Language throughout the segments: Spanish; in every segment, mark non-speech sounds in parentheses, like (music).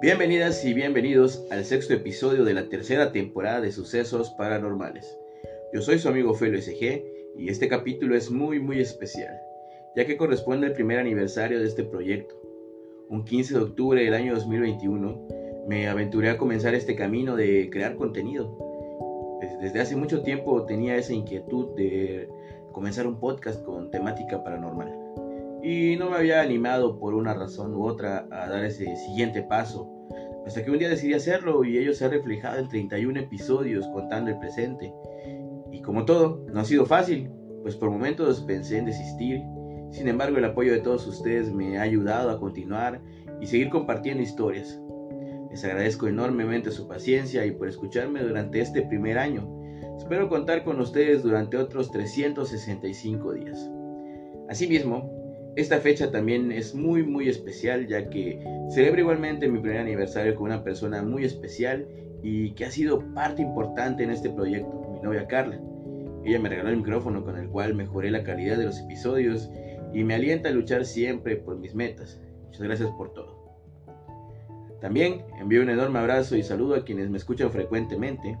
Bienvenidas y bienvenidos al sexto episodio de la tercera temporada de Sucesos Paranormales. Yo soy su amigo Felo SG y este capítulo es muy muy especial, ya que corresponde al primer aniversario de este proyecto. Un 15 de octubre del año 2021 me aventuré a comenzar este camino de crear contenido. Desde hace mucho tiempo tenía esa inquietud de comenzar un podcast con temática paranormal. Y no me había animado por una razón u otra a dar ese siguiente paso. Hasta que un día decidí hacerlo y ello se ha reflejado en 31 episodios contando el presente. Y como todo, no ha sido fácil, pues por momentos pensé en desistir. Sin embargo, el apoyo de todos ustedes me ha ayudado a continuar y seguir compartiendo historias. Les agradezco enormemente su paciencia y por escucharme durante este primer año. Espero contar con ustedes durante otros 365 días. Asimismo, esta fecha también es muy muy especial ya que celebro igualmente mi primer aniversario con una persona muy especial y que ha sido parte importante en este proyecto, mi novia Carla. Ella me regaló el micrófono con el cual mejoré la calidad de los episodios y me alienta a luchar siempre por mis metas. Muchas gracias por todo. También envío un enorme abrazo y saludo a quienes me escuchan frecuentemente.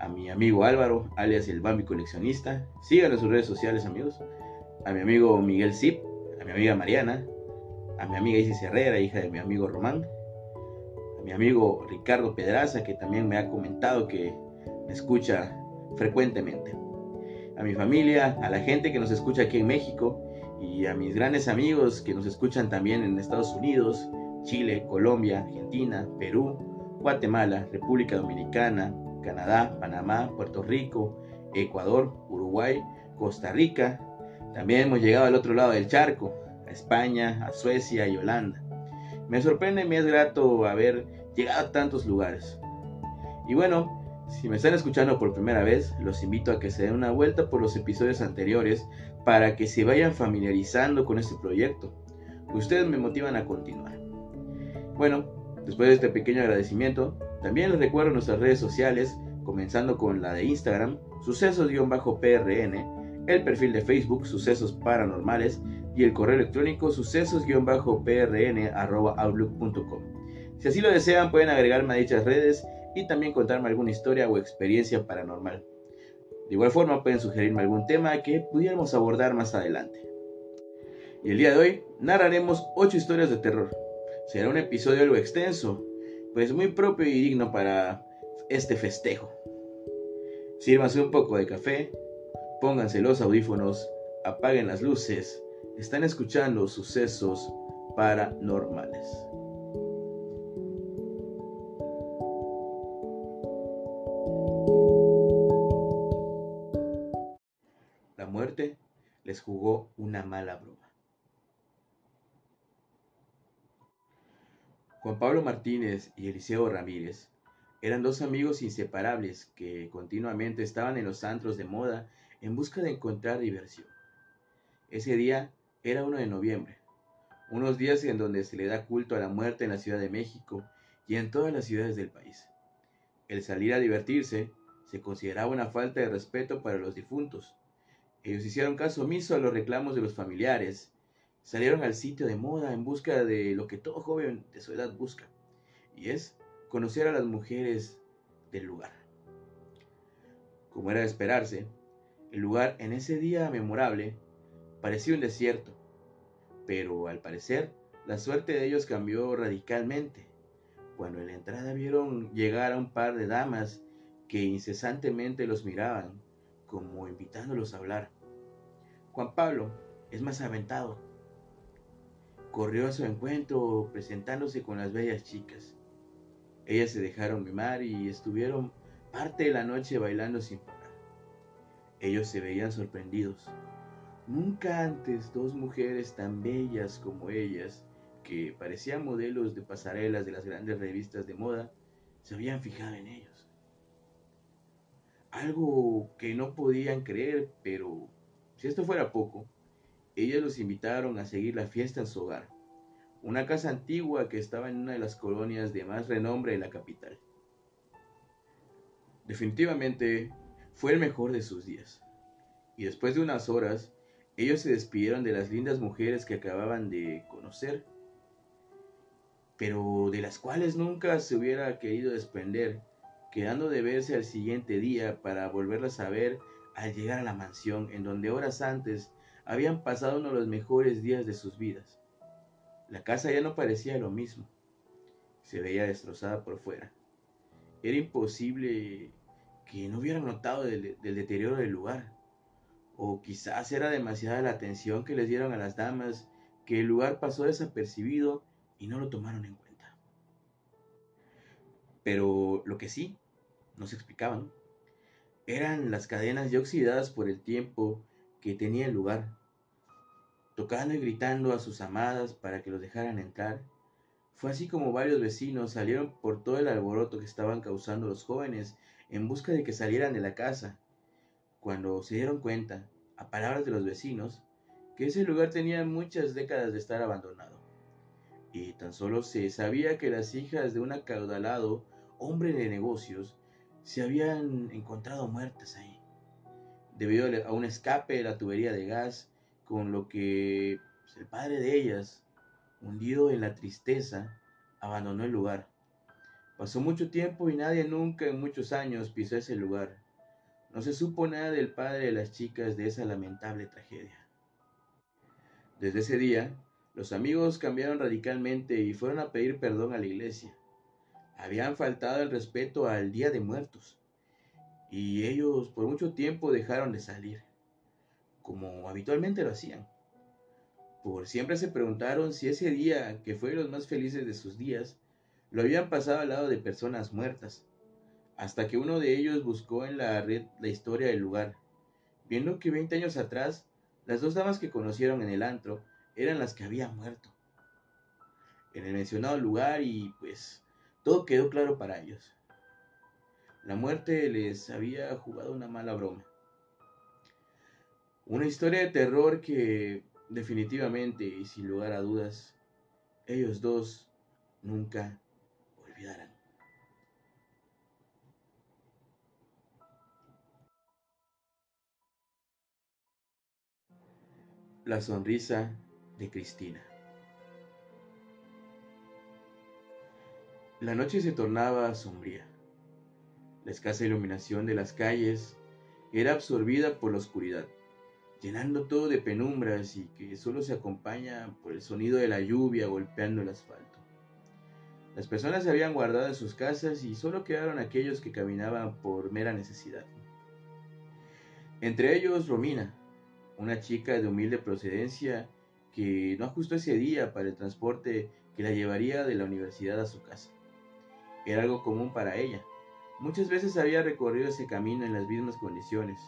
A mi amigo Álvaro, alias el Bambi Coleccionista. Síganlo en sus redes sociales, amigos. A mi amigo Miguel Zip, a mi amiga Mariana, a mi amiga Isis Herrera, hija de mi amigo Román, a mi amigo Ricardo Pedraza, que también me ha comentado que me escucha frecuentemente. A mi familia, a la gente que nos escucha aquí en México y a mis grandes amigos que nos escuchan también en Estados Unidos, Chile, Colombia, Argentina, Perú, Guatemala, República Dominicana, Canadá, Panamá, Puerto Rico, Ecuador, Uruguay, Costa Rica. También hemos llegado al otro lado del charco, a España, a Suecia y Holanda. Me sorprende y me es grato haber llegado a tantos lugares. Y bueno, si me están escuchando por primera vez, los invito a que se den una vuelta por los episodios anteriores para que se vayan familiarizando con este proyecto. Ustedes me motivan a continuar. Bueno, después de este pequeño agradecimiento, también les recuerdo nuestras redes sociales, comenzando con la de Instagram, sucesos-prn, el perfil de Facebook, Sucesos Paranormales, y el correo electrónico sucesos-prn.outlook.com. Si así lo desean, pueden agregarme a dichas redes y también contarme alguna historia o experiencia paranormal. De igual forma, pueden sugerirme algún tema que pudiéramos abordar más adelante. Y el día de hoy narraremos 8 historias de terror Será un episodio algo extenso, pues muy propio y digno para este festejo. Sírvanse un poco de café, pónganse los audífonos, apaguen las luces, están escuchando sucesos paranormales. La muerte les jugó una mala broma. Juan Pablo Martínez y Eliseo Ramírez eran dos amigos inseparables que continuamente estaban en los antros de moda en busca de encontrar diversión. Ese día era 1 de noviembre, unos días en donde se le da culto a la muerte en la Ciudad de México y en todas las ciudades del país. El salir a divertirse se consideraba una falta de respeto para los difuntos. Ellos hicieron caso omiso a los reclamos de los familiares salieron al sitio de moda en busca de lo que todo joven de su edad busca, y es conocer a las mujeres del lugar. Como era de esperarse, el lugar en ese día memorable parecía un desierto, pero al parecer la suerte de ellos cambió radicalmente cuando en la entrada vieron llegar a un par de damas que incesantemente los miraban como invitándolos a hablar. Juan Pablo es más aventado corrió a su encuentro presentándose con las bellas chicas. Ellas se dejaron mimar y estuvieron parte de la noche bailando sin parar. Ellos se veían sorprendidos. Nunca antes dos mujeres tan bellas como ellas, que parecían modelos de pasarelas de las grandes revistas de moda, se habían fijado en ellos. Algo que no podían creer, pero si esto fuera poco, ellas los invitaron a seguir la fiesta en su hogar, una casa antigua que estaba en una de las colonias de más renombre de la capital. Definitivamente fue el mejor de sus días, y después de unas horas, ellos se despidieron de las lindas mujeres que acababan de conocer pero de las cuales nunca se hubiera querido desprender, quedando de verse al siguiente día para volverlas a ver al llegar a la mansión en donde horas antes habían pasado uno de los mejores días de sus vidas. La casa ya no parecía lo mismo. Se veía destrozada por fuera. Era imposible que no hubieran notado del, deterioro del lugar. O quizás era demasiada la atención que les dieron a las damas que el lugar pasó desapercibido y no lo tomaron en cuenta. Pero lo que sí, nos explicaban, eran las cadenas ya oxidadas por el tiempo que tenía el lugar, tocando y gritando a sus amadas para que los dejaran entrar. Fue así como varios vecinos salieron por todo el alboroto que estaban causando los jóvenes en busca de que salieran de la casa, cuando se dieron cuenta, a palabras de los vecinos, que ese lugar tenía muchas décadas de estar abandonado. Y tan solo se sabía que las hijas de un acaudalado hombre de negocios se habían encontrado muertas ahí, debido a un escape de la tubería de gas, con lo que el padre de ellas, hundido en la tristeza, abandonó el lugar. Pasó mucho tiempo y nadie nunca en muchos años pisó ese lugar. No se supo nada del padre de las chicas de esa lamentable tragedia. Desde ese día, los amigos cambiaron radicalmente y fueron a pedir perdón a la iglesia habían faltado el respeto al Día de Muertos, y ellos por mucho tiempo dejaron de salir, como habitualmente lo hacían. Por siempre se preguntaron si ese día, que fue los más felices de sus días, lo habían pasado al lado de personas muertas, hasta que uno de ellos buscó en la red la historia del lugar, viendo que 20 años atrás, las dos damas que conocieron en el antro eran las que habían muerto. En el mencionado lugar y pues todo quedó claro para ellos. La muerte les había jugado una mala broma. Una historia de terror que definitivamente y sin lugar a dudas, ellos dos nunca La sonrisa de Cristina. La noche se tornaba sombría. La escasa iluminación de las calles era absorbida por la oscuridad, llenando todo de penumbras y que solo se acompaña por el sonido de la lluvia golpeando el asfalto. Las personas se habían guardado en sus casas y solo quedaron aquellos que caminaban por mera necesidad. Entre ellos Romina, una chica de humilde procedencia que no ajustó ese día para el transporte que la llevaría de la universidad a su casa. Era algo común para ella. Muchas veces había recorrido ese camino en las mismas condiciones,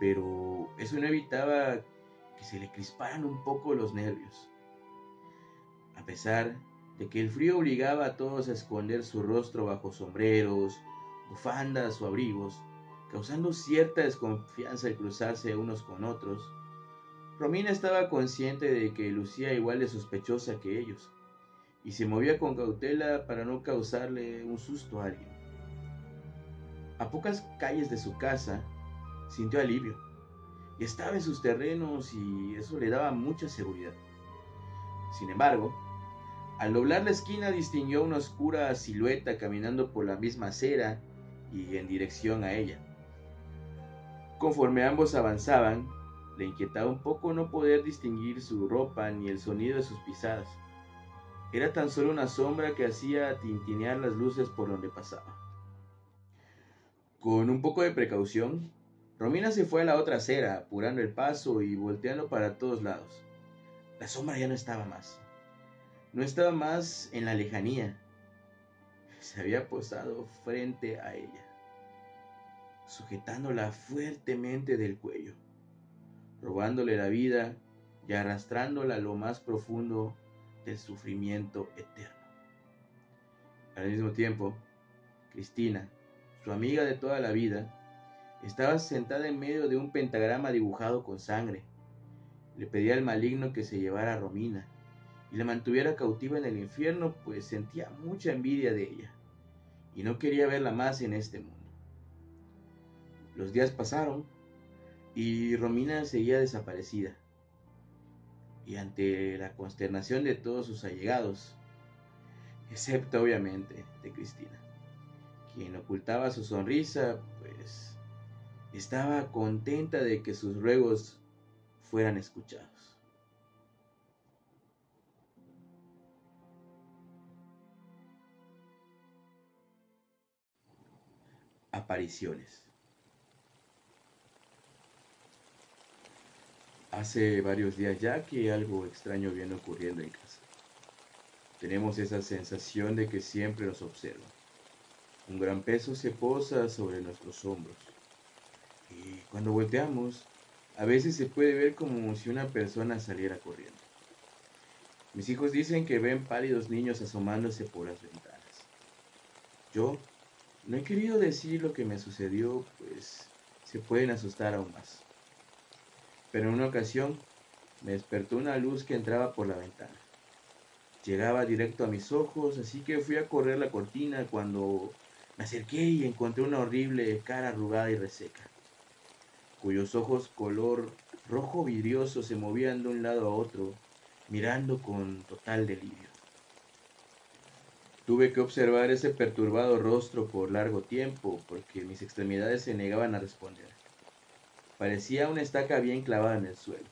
pero eso no evitaba que se le crisparan un poco los nervios. A pesar de que el frío obligaba a todos a esconder su rostro bajo sombreros, bufandas o abrigos, causando cierta desconfianza al cruzarse unos con otros, Romina estaba consciente de que lucía igual de sospechosa que ellos y se movía con cautela para no causarle un susto a alguien. A pocas calles de su casa, sintió alivio. Estaba en sus terrenos y eso le daba mucha seguridad. Sin embargo, al doblar la esquina distinguió una oscura silueta caminando por la misma acera y en dirección a ella. Conforme ambos avanzaban, le inquietaba un poco no poder distinguir su ropa ni el sonido de sus pisadas. Era tan solo una sombra que hacía tintinear las luces por donde pasaba. Con un poco de precaución, Romina se fue a la otra acera, apurando el paso y volteando para todos lados. La sombra ya no estaba más. No estaba más en la lejanía. Se había posado frente a ella, sujetándola fuertemente del cuello, robándole la vida y arrastrándola a lo más profundo del sufrimiento eterno. Al mismo tiempo, Cristina, su amiga de toda la vida, estaba sentada en medio de un pentagrama dibujado con sangre. Le pedía al maligno que se llevara a Romina y la mantuviera cautiva en el infierno, pues sentía mucha envidia de ella y no quería verla más en este mundo. Los días pasaron y Romina seguía desaparecida y ante la consternación de todos sus allegados, excepto obviamente de Cristina, quien ocultaba su sonrisa, pues estaba contenta de que sus ruegos fueran escuchados. Apariciones. Hace varios días ya que algo extraño viene ocurriendo en casa. Tenemos esa sensación de que siempre nos observa. Un gran peso se posa sobre nuestros hombros. Y cuando volteamos, a veces se puede ver como si una persona saliera corriendo. Mis hijos dicen que ven pálidos niños asomándose por las ventanas. Yo no he querido decir lo que me sucedió, pues se pueden asustar aún más. Pero en una ocasión me despertó una luz que entraba por la ventana. Llegaba directo a mis ojos, así que fui a correr la cortina cuando me acerqué y encontré una horrible cara arrugada y reseca, cuyos ojos color rojo vidrioso se movían de un lado a otro, mirando con total delirio. Tuve que observar ese perturbado rostro por largo tiempo, porque mis extremidades se negaban a responder. Parecía una estaca bien clavada en el suelo.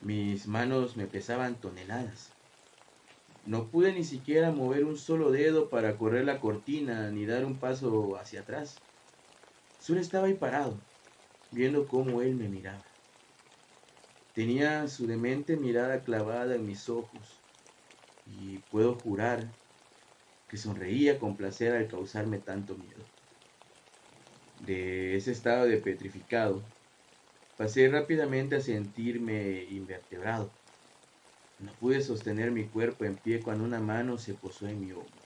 Mis manos me pesaban toneladas. No pude ni siquiera mover un solo dedo para correr la cortina ni dar un paso hacia atrás. Solo estaba ahí parado, viendo cómo él me miraba. Tenía su demente mirada clavada en mis ojos y puedo jurar que sonreía con placer al causarme tanto miedo de ese estado de petrificado, pasé rápidamente a sentirme invertebrado. No pude sostener mi cuerpo en pie cuando una mano se posó en mi hombro.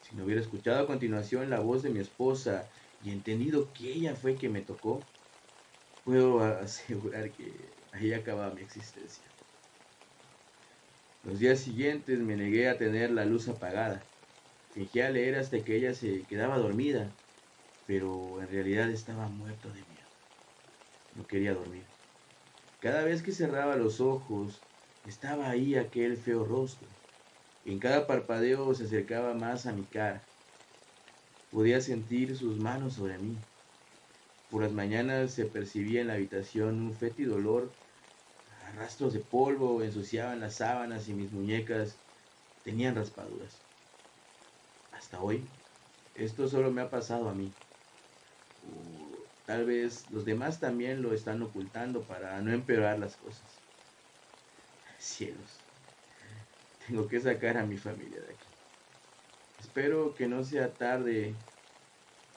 Si no hubiera escuchado a continuación la voz de mi esposa y entendido que ella fue quien me tocó, puedo (laughs) asegurar que ahí acababa mi existencia. Los días siguientes me negué a tener la luz apagada. Fingí a leer hasta que ella se quedaba dormida pero en realidad estaba muerto de miedo. No quería dormir. Cada vez que cerraba los ojos, estaba ahí aquel feo rostro. En cada parpadeo se acercaba más a mi cara. Podía sentir sus manos sobre mí. Por las mañanas se percibía en la habitación un fétido olor. Rastros de polvo ensuciaban las sábanas y mis muñecas tenían raspaduras. Hasta hoy, esto solo me ha pasado a mí tal vez los demás también lo están ocultando para no empeorar las cosas. Cielos, tengo que sacar a mi familia de aquí. Espero que no sea tarde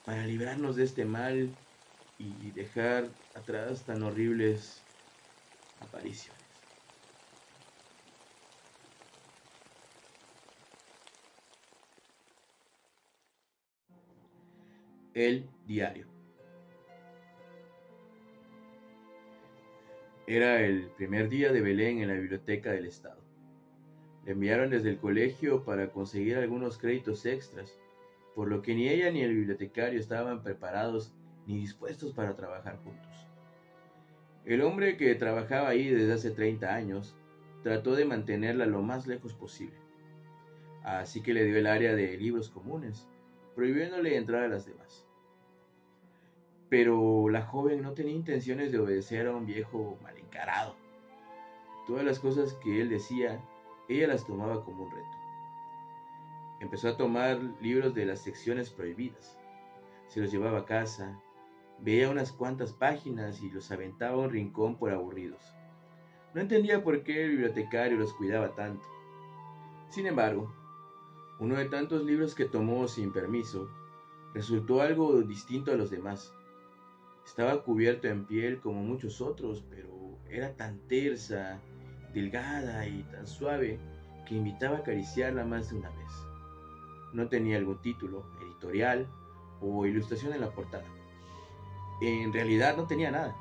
para librarnos de este mal y dejar atrás tan horribles apariciones. El diario. Era el primer día de Belén en la biblioteca del Estado. Le enviaron desde el colegio para conseguir algunos créditos extras, por lo que ni ella ni el bibliotecario estaban preparados ni dispuestos para trabajar juntos. El hombre que trabajaba ahí desde hace 30 años trató de mantenerla lo más lejos posible. Así que le dio el área de libros comunes, prohibiéndole entrar a las demás. Pero la joven no tenía intenciones de obedecer a un viejo mal encarado. Todas las cosas que él decía, ella las tomaba como un reto. Empezó a tomar libros de las secciones prohibidas. Se los llevaba a casa, veía unas cuantas páginas y los aventaba a un rincón por aburridos. No entendía por qué el bibliotecario los cuidaba tanto. Sin embargo, uno de tantos libros que tomó sin permiso resultó algo distinto a los demás. Estaba cubierto en piel como muchos otros, pero era tan tersa, delgada y tan suave que invitaba a acariciarla más de una vez. No tenía algún título, editorial o ilustración en la portada. En realidad no tenía nada,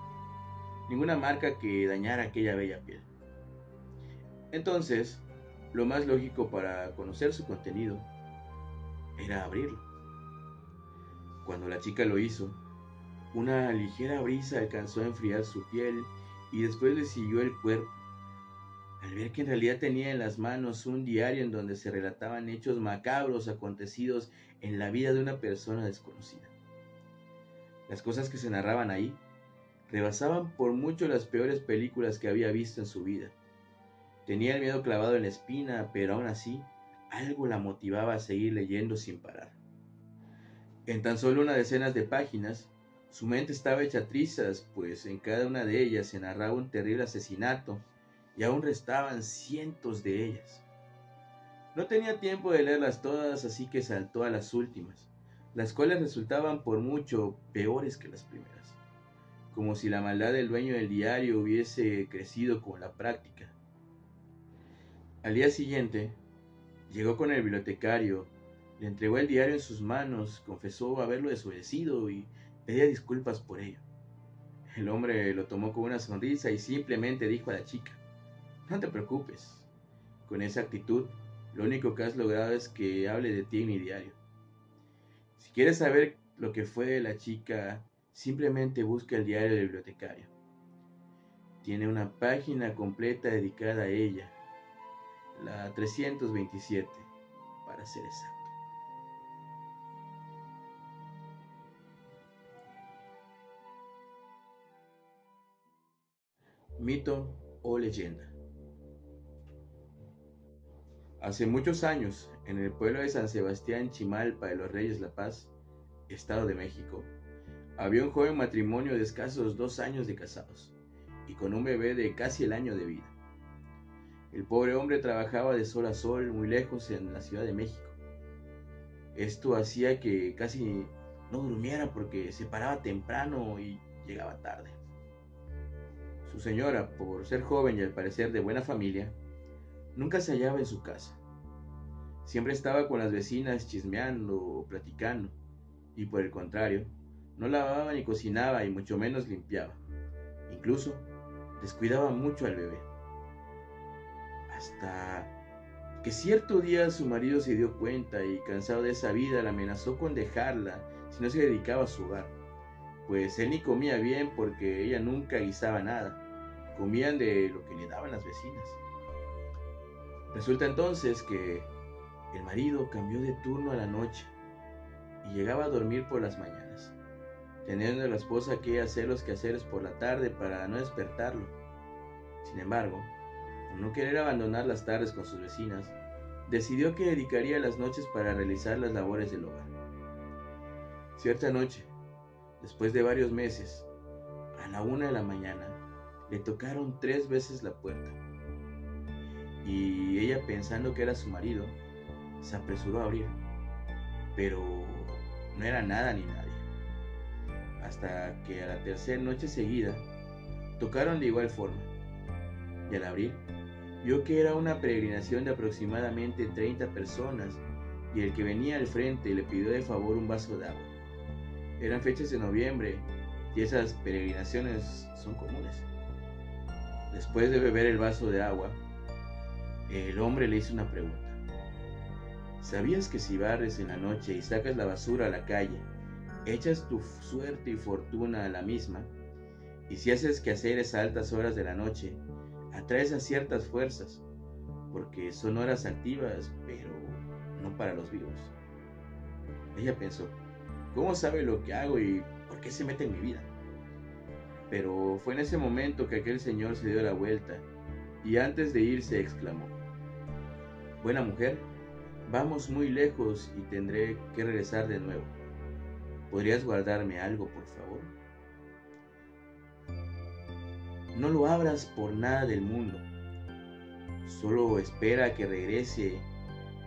ninguna marca que dañara aquella bella piel. Entonces, lo más lógico para conocer su contenido era abrirlo. Cuando la chica lo hizo, una ligera brisa alcanzó a enfriar su piel y después le siguió el cuerpo. al ver que en realidad tenía en las manos un diario en donde se relataban hechos macabros acontecidos en la vida de una persona desconocida. Las cosas que se narraban ahí rebasaban por mucho las peores películas que había visto en su vida. Tenía el miedo clavado en la espina, pero aún así algo la motivaba a seguir leyendo sin parar. En tan solo una decena de páginas, su mente estaba hecha trizas, pues en cada una de ellas se narraba un terrible asesinato y aún restaban cientos de ellas. No tenía tiempo de leerlas todas, así que saltó a las últimas, las cuales resultaban por mucho peores que las primeras, como si la maldad del dueño del diario hubiese crecido con la práctica. Al día siguiente, llegó con el bibliotecario, le entregó el diario en sus manos, confesó haberlo desobedecido y pedía disculpas por ello. El hombre lo tomó con una sonrisa y simplemente dijo a la chica, no te preocupes. Con esa actitud, lo único que has logrado es que hable de ti en mi diario. Si quieres saber lo que fue la chica, simplemente busca el diario del bibliotecario. Tiene una página completa dedicada a ella, la 327, para ser exacto. Mito o leyenda. Hace muchos años, en el pueblo de San Sebastián Chimalpa de los Reyes La Paz, Estado de México, había un joven matrimonio de escasos dos años de casados y con un bebé de casi el año de vida. El pobre hombre trabajaba de sol a sol muy lejos en la Ciudad de México. Esto hacía que casi no durmiera porque se paraba temprano y llegaba tarde. Su señora, por ser joven y al parecer de buena familia, Nunca se hallaba en su casa. Siempre estaba con las vecinas chismeando o platicando, y por el contrario, no lavaba ni cocinaba y mucho menos limpiaba. Incluso descuidaba mucho al bebé. Hasta que cierto día su marido se dio cuenta y cansado de esa vida la amenazó con dejarla si no se dedicaba a su hogar, pues él ni comía bien porque ella nunca guisaba nada, comían de lo que le daban las vecinas. Resulta entonces que el marido cambió de turno a la noche y llegaba a dormir por las mañanas, teniendo la esposa que hacer los quehaceres por la tarde para no despertarlo. Sin embargo, por no querer abandonar las tardes con sus vecinas, decidió que dedicaría las noches para realizar las labores del hogar. Cierta noche, después de varios meses, a la una de la mañana, le tocaron tres veces la puerta y ella pensando que era su marido, se apresuró a abrir, pero no era nada ni nadie. Hasta que a la tercera noche seguida tocaron de igual forma, y al abrir, vio que era una peregrinación de aproximadamente 30 personas y el que venía al frente le pidió de favor un vaso de agua. Eran fechas de noviembre y esas peregrinaciones son comunes. Después de beber el vaso de agua, el hombre le hizo una pregunta. ¿Sabías que si barres en la noche y sacas la basura a la calle, echas tu suerte y fortuna a la misma? Y si haces quehaceres a altas horas de la noche, atraes a ciertas fuerzas, porque son horas activas, pero no para los vivos. Ella pensó, ¿cómo sabe lo que hago y por qué se mete en mi vida? Pero fue en ese momento que aquel señor se dio la vuelta y antes de irse exclamó, Buena mujer, vamos muy lejos y tendré que regresar de nuevo. ¿Podrías guardarme algo, por favor? No lo abras por nada del mundo. Solo espera que regrese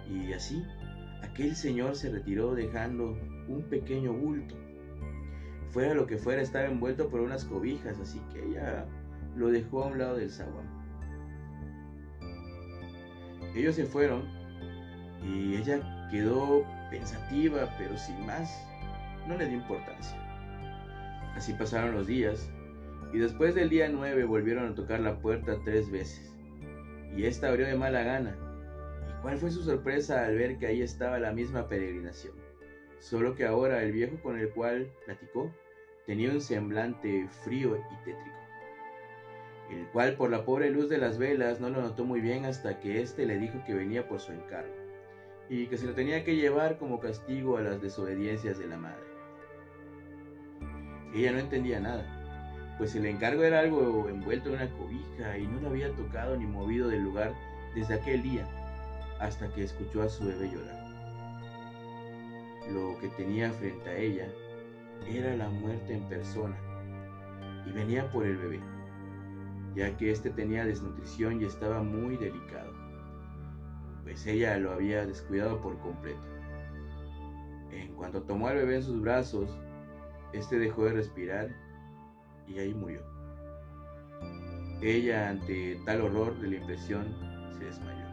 y así aquel señor se retiró dejando un pequeño bulto. Fuera lo que fuera, estaba envuelto por unas cobijas, así que ella lo dejó a un lado del zaguán. Ellos se fueron y ella quedó pensativa, pero sin más, no le dio importancia. Así pasaron los días y después del día 9 volvieron a tocar la puerta tres veces. Y esta abrió de mala gana. ¿Y cuál fue su sorpresa al ver que ahí estaba la misma peregrinación? Solo que ahora el viejo con el cual platicó tenía un semblante frío y tétrico. El cual por la pobre luz de las velas no lo notó muy bien hasta que éste le dijo que venía por su encargo y que se lo tenía que llevar como castigo a las desobediencias de la madre. Ella no entendía nada, pues el encargo era algo envuelto en una cobija y no lo había tocado ni movido del lugar desde aquel día hasta que escuchó a su bebé llorar. Lo que tenía frente a ella era la muerte en persona y venía por el bebé, ya que éste tenía desnutrición y estaba muy delicado, pues ella lo había descuidado por completo. En cuanto tomó al bebé en sus brazos, este dejó de respirar y ahí murió. Ella, ante tal horror de la impresión, se desmayó.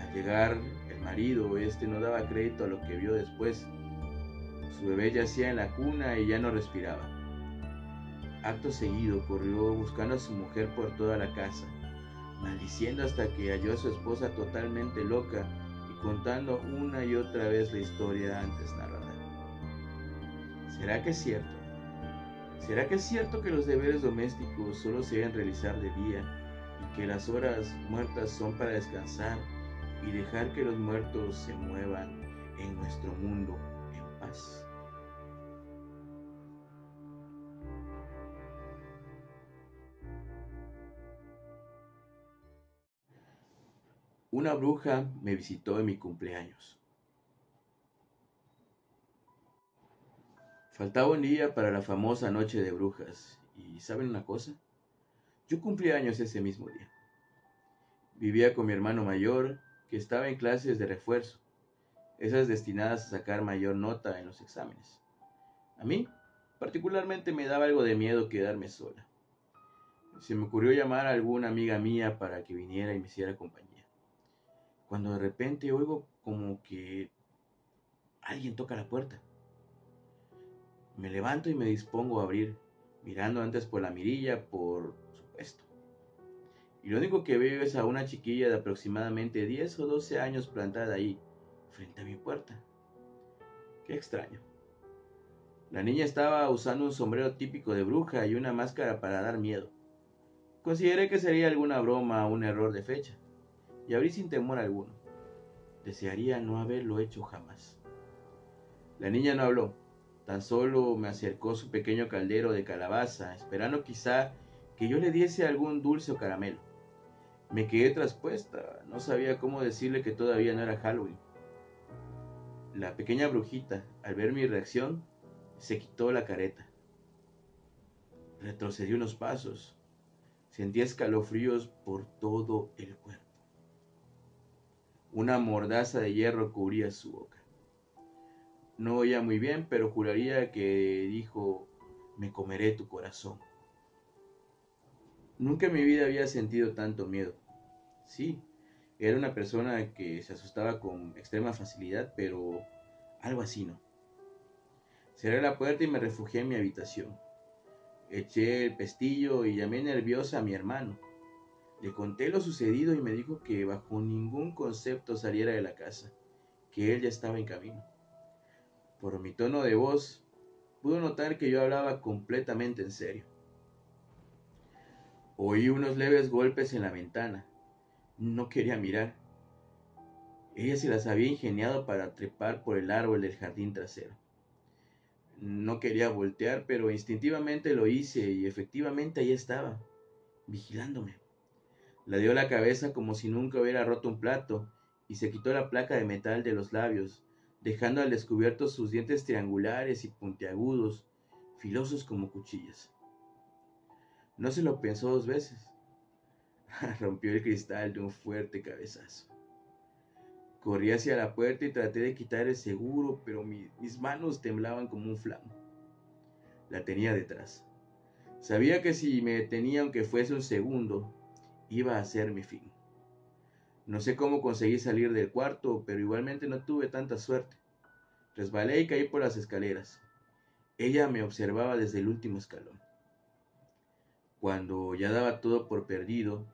Al llegar el marido, este no daba crédito a lo que vio después. Su bebé yacía en la cuna y ya no respiraba. Acto seguido corrió buscando a su mujer por toda la casa, maldiciendo hasta que halló a su esposa totalmente loca y contando una y otra vez la historia antes narrada. ¿Será que es cierto? ¿Será que es cierto que los deberes domésticos solo se deben realizar de día y que las horas muertas son para descansar y dejar que los muertos se muevan en nuestro mundo en paz? Una bruja me visitó en mi cumpleaños. Faltaba un día para la famosa noche de brujas. ¿Y saben una cosa? Yo cumplí años ese mismo día. Vivía con mi hermano mayor, que estaba en clases de refuerzo, esas destinadas a sacar mayor nota en los exámenes. A mí, particularmente, me daba algo de miedo quedarme sola. Se me ocurrió llamar a alguna amiga mía para que viniera y me hiciera compañía cuando de repente oigo como que alguien toca la puerta. Me levanto y me dispongo a abrir, mirando antes por la mirilla, por supuesto. Y lo único que veo es a una chiquilla de aproximadamente 10 o 12 años plantada ahí, frente a mi puerta. Qué extraño. La niña estaba usando un sombrero típico de bruja y una máscara para dar miedo. Consideré que sería alguna broma o un error de fecha y abrí sin temor alguno. Desearía no haberlo hecho jamás. La niña no habló, tan solo me acercó su pequeño caldero de calabaza, esperando quizá que yo le diese algún dulce o caramelo. Me quedé traspuesta, no sabía cómo decirle que todavía no era Halloween. La pequeña brujita, al ver mi reacción, se quitó la careta. Retrocedió unos pasos. Sentía escalofríos por todo el cuerpo. Una mordaza de hierro cubría su boca. No oía muy bien, pero juraría que dijo, me comeré tu corazón. Nunca en mi vida había sentido tanto miedo. Sí, era una persona que se asustaba con extrema facilidad, pero algo así no. Cerré la puerta y me refugié en mi habitación. Eché el pestillo y llamé nerviosa a mi hermano. Le conté lo sucedido y me dijo que bajo ningún concepto saliera de la casa, que él ya estaba en camino. Por mi tono de voz, pudo notar que yo hablaba completamente en serio. Oí unos leves golpes en la ventana. No quería mirar. Ella se las había ingeniado para trepar por el árbol del jardín trasero. No quería voltear, pero instintivamente lo hice y efectivamente ahí estaba, vigilándome. Le dio la cabeza como si nunca hubiera roto un plato y se quitó la placa de metal de los labios, dejando al descubierto sus dientes triangulares y puntiagudos, filosos como cuchillas. No se lo pensó dos veces. (laughs) Rompió el cristal de un fuerte cabezazo. Corrí hacia la puerta y traté de quitar el seguro, pero mis manos temblaban como un flamo. La tenía detrás. Sabía que si me detenía aunque fuese un segundo, iba a ser mi fin. No sé cómo conseguí salir del cuarto, pero igualmente no tuve tanta suerte. Resbalé y caí por las escaleras. Ella me observaba desde el último escalón. Cuando ya daba todo por perdido,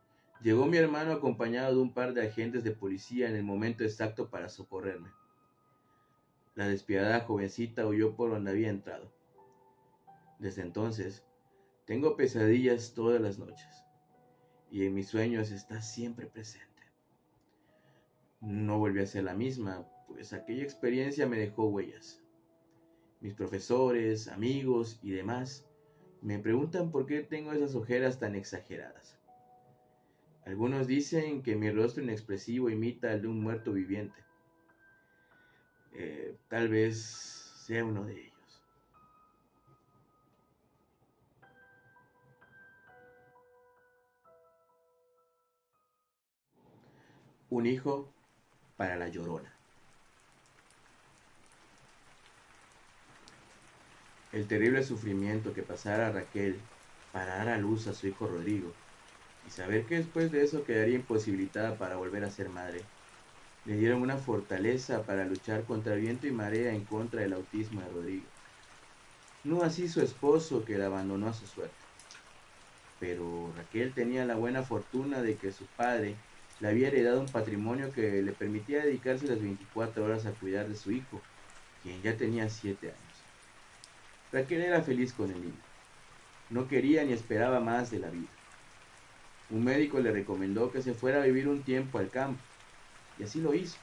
llegó mi hermano acompañado de un par de agentes de policía en el momento exacto para socorrerme. La despiadada jovencita huyó por donde había entrado. Desde entonces, Tengo pesadillas todas las noches y en mis sueños está siempre presente. No volví a ser la misma, pues aquella experiencia me dejó huellas. Mis profesores, amigos y demás me preguntan por qué tengo esas ojeras tan exageradas. Algunos dicen que mi rostro inexpresivo imita al de un muerto viviente. Eh, tal vez sea uno de ellos. Un hijo para la llorona. El terrible sufrimiento que pasara Raquel para dar a luz a su hijo Rodrigo y saber que después de eso quedaría imposibilitada para volver a ser madre, le dieron una fortaleza para luchar contra viento y marea en contra del autismo de Rodrigo. No así su esposo que la abandonó a su suerte. Pero Raquel tenía la buena fortuna de que su padre le había heredado un patrimonio que le permitía dedicarse las 24 horas a cuidar de su hijo, quien ya tenía 7 años. Raquel era feliz con el niño. No quería ni esperaba más de la vida. Un médico le recomendó que se fuera a vivir un tiempo al campo, y así lo hizo.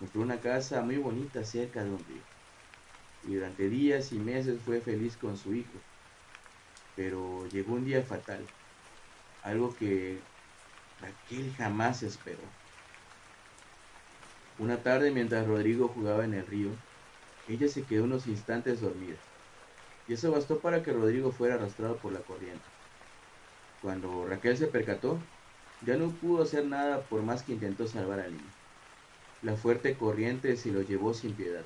Compró una casa muy bonita cerca de un río, y durante días y meses fue feliz con su hijo. Pero llegó un día fatal, algo que Raquel jamás esperó. Una tarde mientras Rodrigo jugaba en el río, ella se quedó unos instantes dormida, y eso bastó para que Rodrigo fuera arrastrado por la corriente. Cuando Raquel se percató, ya no pudo hacer nada por más que intentó salvar al niño. La fuerte corriente se lo llevó sin piedad.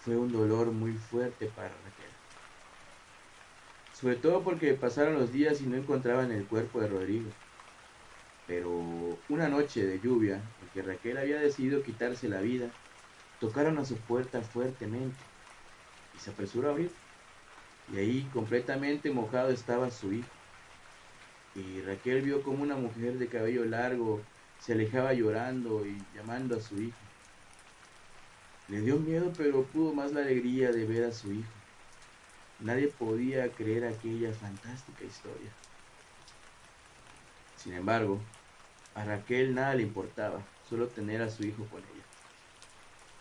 Fue un dolor muy fuerte para Raquel. Sobre todo porque pasaron los días y no encontraban el cuerpo de Rodrigo. Pero una noche de lluvia, en que Raquel había decidido quitarse la vida, tocaron a su puerta fuertemente y se apresuró a abrir. Y ahí, completamente mojado, estaba su hijo. Y Raquel vio como una mujer de cabello largo se alejaba llorando y llamando a su hijo. Le dio miedo, pero pudo más la alegría de ver a su hijo. Nadie podía creer aquella fantástica historia. Sin embargo, a Raquel nada le importaba, solo tener a su hijo con ella.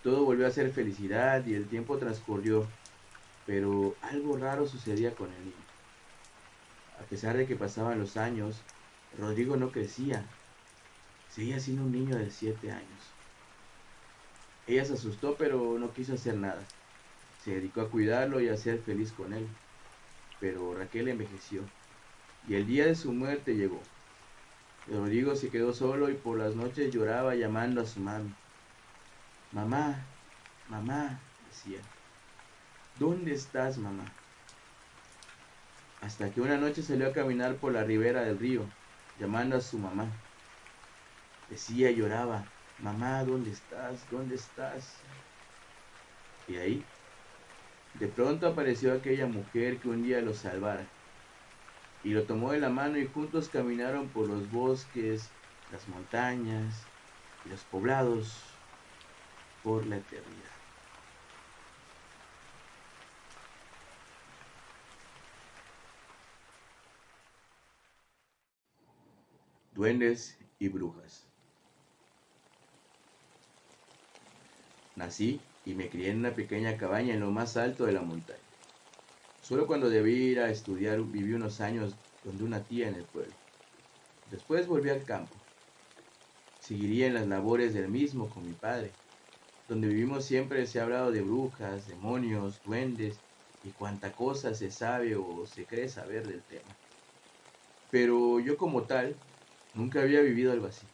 Todo volvió a ser felicidad y el tiempo transcurrió, pero algo raro sucedía con el niño. A pesar de que pasaban los años, Rodrigo no crecía. Seguía siendo un niño de siete años. Ella se asustó, pero no quiso hacer nada. Se dedicó a cuidarlo y a ser feliz con él. Pero Raquel envejeció, y el día de su muerte llegó. Rodrigo se quedó solo y por las noches lloraba llamando a su mami. Mamá, mamá, decía. ¿Dónde estás, mamá? Hasta que una noche salió a caminar por la ribera del río, llamando a su mamá. Decía lloraba, mamá, ¿dónde estás? ¿Dónde estás? Y ahí, de pronto apareció aquella mujer que un día lo salvara y lo tomó de la mano y juntos caminaron por los bosques, las montañas y los poblados por la eternidad. Duendes y brujas. Nací y me crié en una pequeña cabaña en lo más alto de la montaña. Solo cuando debí ir a estudiar viví unos años donde una tía en el pueblo. Después volví al campo. Seguiría en las labores del mismo con mi padre. Donde vivimos siempre se ha hablado de brujas, demonios, duendes y cuánta cosa se sabe o se cree saber del tema. Pero yo como tal nunca había vivido algo así.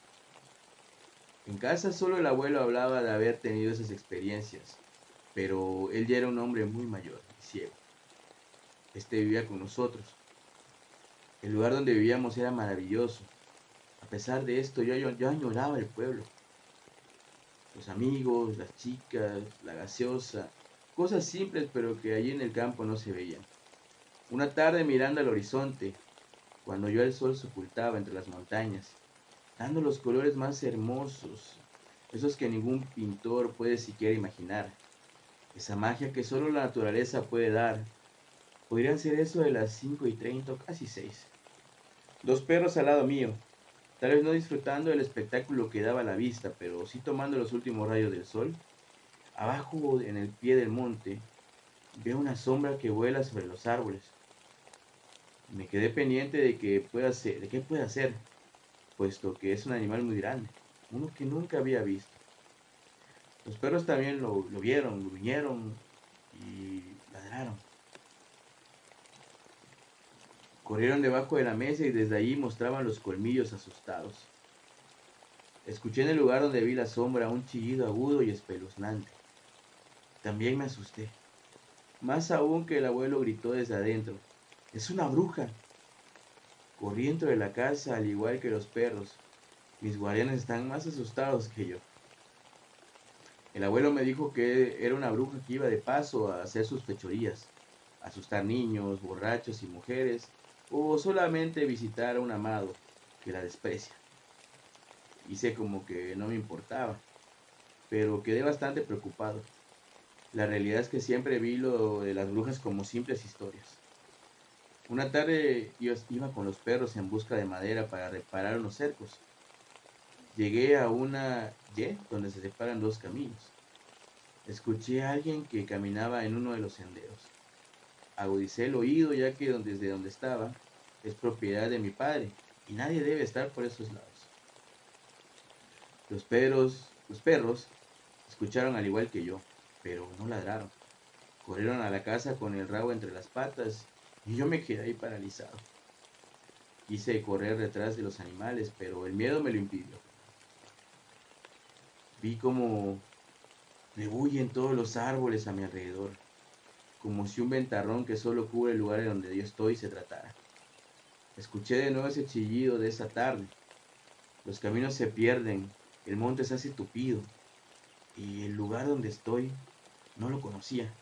En casa solo el abuelo hablaba de haber tenido esas experiencias, pero él ya era un hombre muy mayor y ciego. Este vivía con nosotros. El lugar donde vivíamos era maravilloso. A pesar de esto, yo, yo, añoraba el pueblo. Los amigos, las chicas, la gaseosa, cosas simples pero que allí en el campo no se veían. Una tarde mirando al horizonte, cuando ya el sol se ocultaba entre las montañas, dando los colores más hermosos, esos que ningún pintor puede siquiera imaginar, esa magia que solo la naturaleza puede dar, Podrían ser eso de las 5 y 30 casi 6. Dos perros al lado mío, tal vez no disfrutando del espectáculo que daba la vista, pero sí tomando los últimos rayos del sol. Abajo, en el pie del monte, veo una sombra que vuela sobre los árboles. Me quedé pendiente de, que pueda hacer, de qué puede hacer, puesto que es un animal muy grande, uno que nunca había visto. Los perros también lo, lo vieron, gruñeron y ladraron. Corrieron debajo de la mesa y desde allí mostraban los colmillos asustados. Escuché en el lugar donde vi la sombra un chillido agudo y espeluznante. También me asusté. Más aún que el abuelo gritó desde adentro. Es una bruja. Corrí dentro de la casa al igual que los perros. Mis guardianes están más asustados que yo. El abuelo me dijo que era una bruja que iba de paso a hacer sus fechorías, asustar niños, borrachos y mujeres, o solamente visitar a un amado que la desprecia. Hice como que no me importaba, pero quedé bastante preocupado. La realidad es que siempre vi lo de las brujas como simples historias. Una tarde yo iba con los perros en busca de madera para reparar unos cercos. Llegué a una Y donde se separan dos caminos. Escuché a alguien que caminaba en uno de los senderos. Agudicé el oído ya que desde donde estaba es propiedad de mi padre y nadie debe estar por esos lados. Los perros, los perros escucharon al igual que yo, pero no ladraron. Corrieron a la casa con el rabo entre las patas y yo me quedé ahí paralizado. Quise correr detrás de los animales, pero el miedo me lo impidió. Vi como rebullen todos los árboles a mi alrededor, como si un ventarrón que solo cubre el lugar en donde yo estoy se tratara. Escuché de nuevo ese chillido de esa tarde. Los caminos se pierden, el monte se hace tupido y el lugar donde estoy no lo conocía.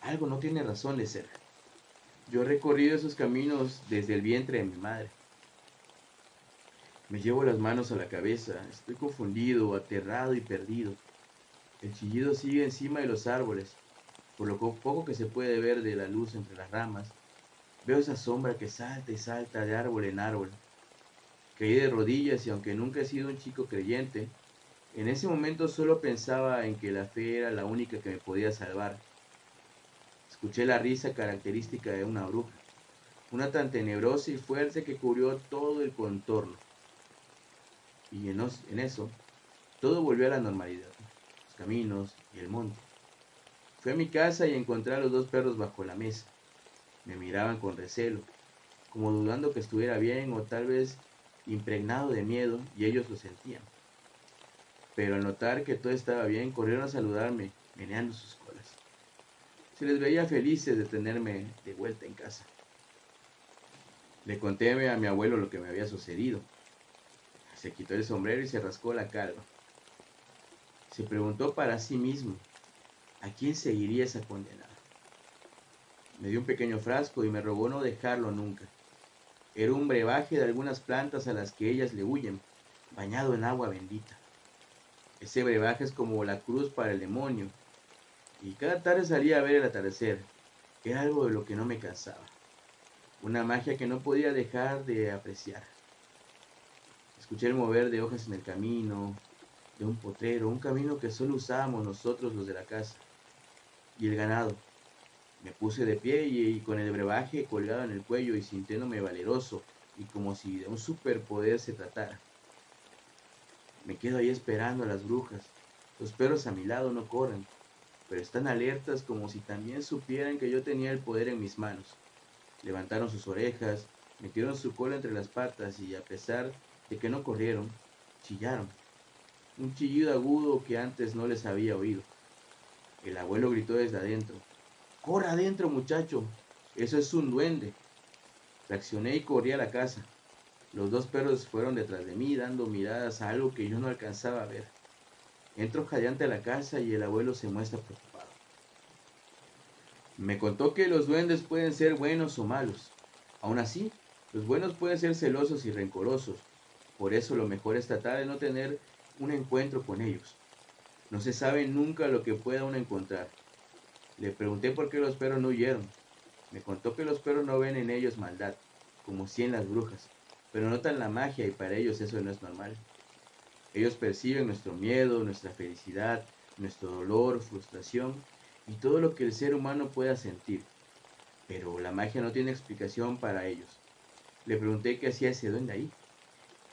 Algo no tiene razón de ser. Yo he recorrido esos caminos desde el vientre de mi madre. Me llevo las manos a la cabeza, estoy confundido, aterrado y perdido. El chillido sigue encima de los árboles, por lo poco que se puede ver de la luz entre las ramas. Veo esa sombra que salta y salta de árbol en árbol. Caí de rodillas y aunque nunca he sido un chico creyente, en ese momento solo pensaba en que la fe era la única que me podía salvar. Escuché la risa característica de una bruja, una tan tenebrosa y fuerte que cubrió todo el contorno. Y en, en eso, todo volvió a la normalidad caminos y el monte. Fui a mi casa y encontré a los dos perros bajo la mesa. Me miraban con recelo, como dudando que estuviera bien o tal vez impregnado de miedo y ellos lo sentían. Pero al notar que todo estaba bien, corrieron a saludarme, meneando sus colas. Se les veía felices de tenerme de vuelta en casa. Le conté a mi abuelo lo que me había sucedido. Se quitó el sombrero y se rascó la calva. Se preguntó para sí mismo, ¿a quién seguiría esa condenada? Me dio un pequeño frasco y me rogó no dejarlo nunca. Era un brebaje de algunas plantas a las que ellas le huyen, bañado en agua bendita. Ese brebaje es como la cruz para el demonio. Y cada tarde salía a ver el atardecer. Era algo de lo que no me cansaba. Una magia que no podía dejar de apreciar. Escuché el mover de hojas en el camino, de un potrero, un camino que solo usábamos nosotros los de la casa, y el ganado. Me puse de pie y, con el brebaje colgado en el cuello y sintiéndome valeroso y como si de un superpoder se tratara. Me quedo ahí esperando a las brujas. Los perros a mi lado no corren, pero están alertas como si también supieran que yo tenía el poder en mis manos. Levantaron sus orejas, metieron su cola entre las patas y a pesar de que no corrieron, chillaron un chillido agudo que antes no les había oído. El abuelo gritó desde adentro. ¡Corra adentro, muchacho! Eso es un duende. Reaccioné y corrí a la casa. Los dos perros fueron detrás de mí dando miradas a algo que yo no alcanzaba a ver. Entro jadeante a la casa y el abuelo se muestra preocupado. Me contó que los duendes pueden ser buenos o malos. Aún así, los buenos pueden ser celosos y rencorosos. Por eso lo mejor es tratar de no tener un encuentro con ellos. No se sabe nunca lo que pueda uno encontrar. Le pregunté por qué los perros no huyeron. Me contó que los perros no ven en ellos maldad, como si en las brujas, pero notan la magia y para ellos eso no es normal. Ellos perciben nuestro miedo, nuestra felicidad, nuestro dolor, frustración y todo lo que el ser humano pueda sentir. Pero la magia no tiene explicación para ellos. Le pregunté qué hacía ese duende ahí.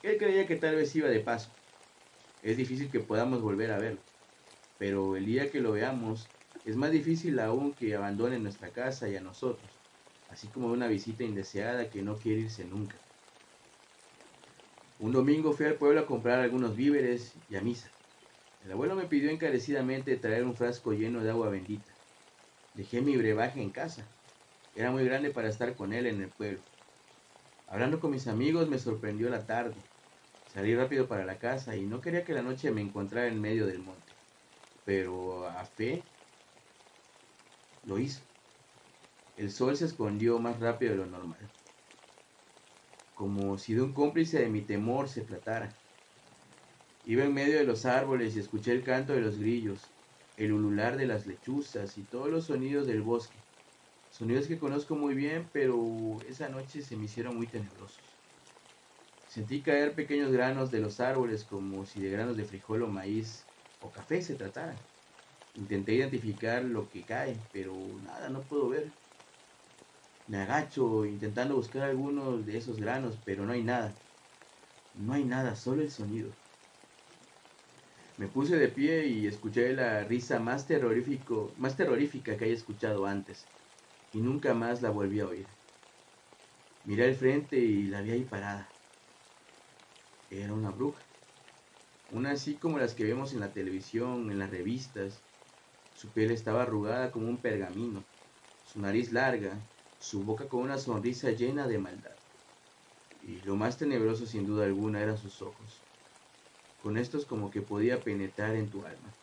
Él creía que tal vez iba de paso. Es difícil que podamos volver a verlo. Pero el día que lo veamos, es más difícil aún que abandone nuestra casa y a nosotros, así como una visita indeseada que no quiere irse nunca. Un domingo fui al pueblo a comprar algunos víveres y a misa. El abuelo me pidió encarecidamente traer un frasco lleno de agua bendita. Dejé mi brebaje en casa. Era muy grande para estar con él en el pueblo. Hablando con mis amigos me sorprendió la tarde. Salí rápido para la casa y no quería que la noche me encontrara en medio del monte. Pero a fe lo hizo. El sol se escondió más rápido de lo normal, como si de un cómplice de mi temor se tratara. Iba en medio de los árboles y escuché el canto de los grillos, el ulular de las lechuzas y todos los sonidos del bosque. Sonidos que conozco muy bien, pero esa noche se me hicieron muy tenebrosos. Sentí caer pequeños granos de los árboles como si de granos de frijol o maíz o café se tratara. Intenté identificar lo que cae, pero nada, no puedo ver. Me agacho intentando buscar algunos de esos granos, pero no hay nada. No hay nada, solo el sonido. Me puse de pie y escuché la risa más, terrorífico, más terrorífica que haya escuchado antes, y nunca más la volví a oír. Miré al frente y la vi ahí parada. Era una bruja. Una así como las que vemos en la televisión, en las revistas, su piel estaba arrugada como un pergamino, su nariz larga, su boca con una sonrisa llena de maldad. Y lo más tenebroso sin duda alguna eran sus ojos. Con estos como que podía penetrar en tu alma.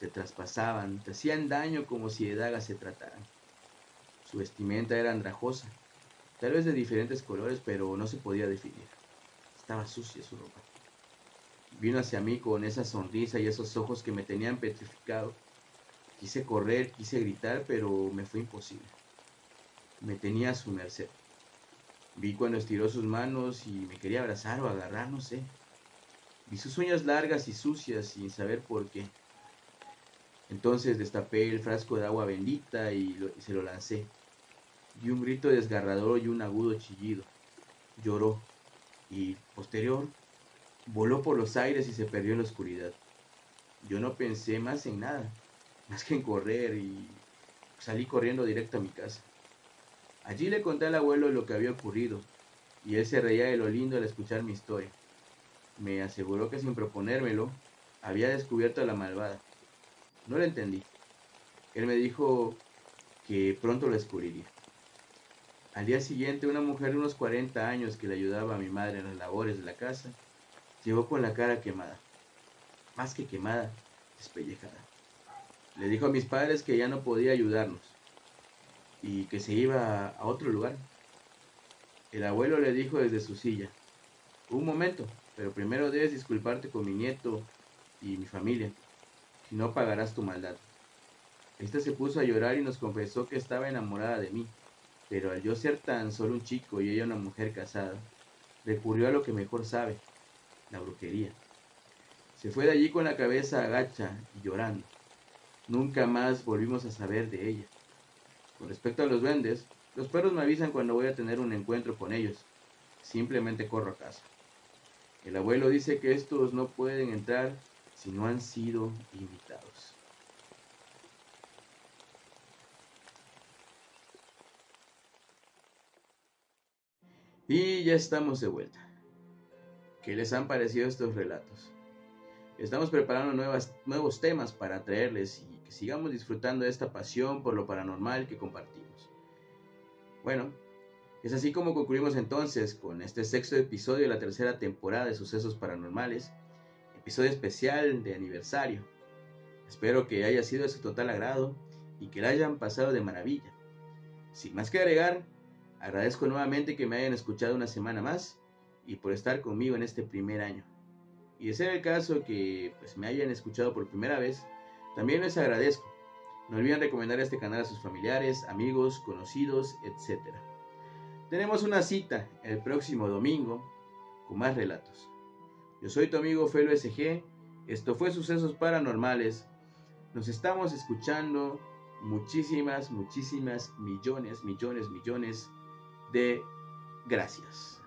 Te traspasaban, te hacían daño como si de dagas se trataran. Su vestimenta era andrajosa, tal vez de diferentes colores, pero no se podía definir. Estaba sucia su ropa. Vino hacia mí con esa sonrisa y esos ojos que me tenían petrificado Quise correr, quise gritar, pero me fue imposible. Me tenía a su merced. Vi cuando estiró sus manos y me quería abrazar o agarrar, no sé. Vi sus uñas largas y sucias sin saber por qué. Entonces destapé el frasco de agua bendita y, se lo lancé. Di un grito desgarrador y un agudo chillido. Lloró y, posterior, voló por los aires y se perdió en la oscuridad. Yo no pensé más en nada más que en correr y salí corriendo directo a mi casa. Allí le conté al abuelo lo que había ocurrido y él se reía de lo lindo al escuchar mi historia. Me aseguró que sin proponérmelo había descubierto a la malvada. No lo entendí. Él me dijo que pronto lo descubriría. Al día siguiente, una mujer de unos 40 años que le ayudaba a mi madre en las labores de la casa, llegó con la cara quemada. Más que quemada, despellejada. Le dijo a mis padres que ya no podía ayudarnos y que se iba a otro lugar. El abuelo le dijo desde su silla, un momento, pero primero debes disculparte con mi nieto y mi familia, si no pagarás tu maldad. Esta se puso a llorar y nos confesó que estaba enamorada de mí, pero al yo ser tan solo un chico y ella una mujer casada, recurrió a lo que mejor sabe, la brujería. Se fue de allí con la cabeza agacha y llorando. Nunca más volvimos a saber de ella. Con respecto a los duendes, los perros me avisan cuando voy a tener un encuentro con ellos. Simplemente corro a casa. El abuelo dice que estos no pueden entrar si no han sido invitados. Y ya estamos de vuelta. ¿Qué les han parecido estos relatos? Estamos preparando nuevas, nuevos temas para traerles y que sigamos disfrutando de esta pasión por lo paranormal que compartimos. Bueno, es así como concluimos entonces con este sexto episodio de la tercera temporada de Sucesos Paranormales, episodio especial de aniversario. Espero que haya sido de su total agrado y que la hayan pasado de maravilla. Sin más que agregar, agradezco nuevamente que me hayan escuchado una semana más y por estar conmigo en este primer año. Y de ser el caso que pues, me hayan escuchado por primera vez, también les agradezco. No olviden recomendar este canal a sus familiares, amigos, conocidos, etc. Tenemos una cita el próximo domingo con más relatos. Yo soy tu amigo Felo SG. Esto fue Sucesos Paranormales. Nos estamos escuchando muchísimas, muchísimas, millones, millones, millones de gracias.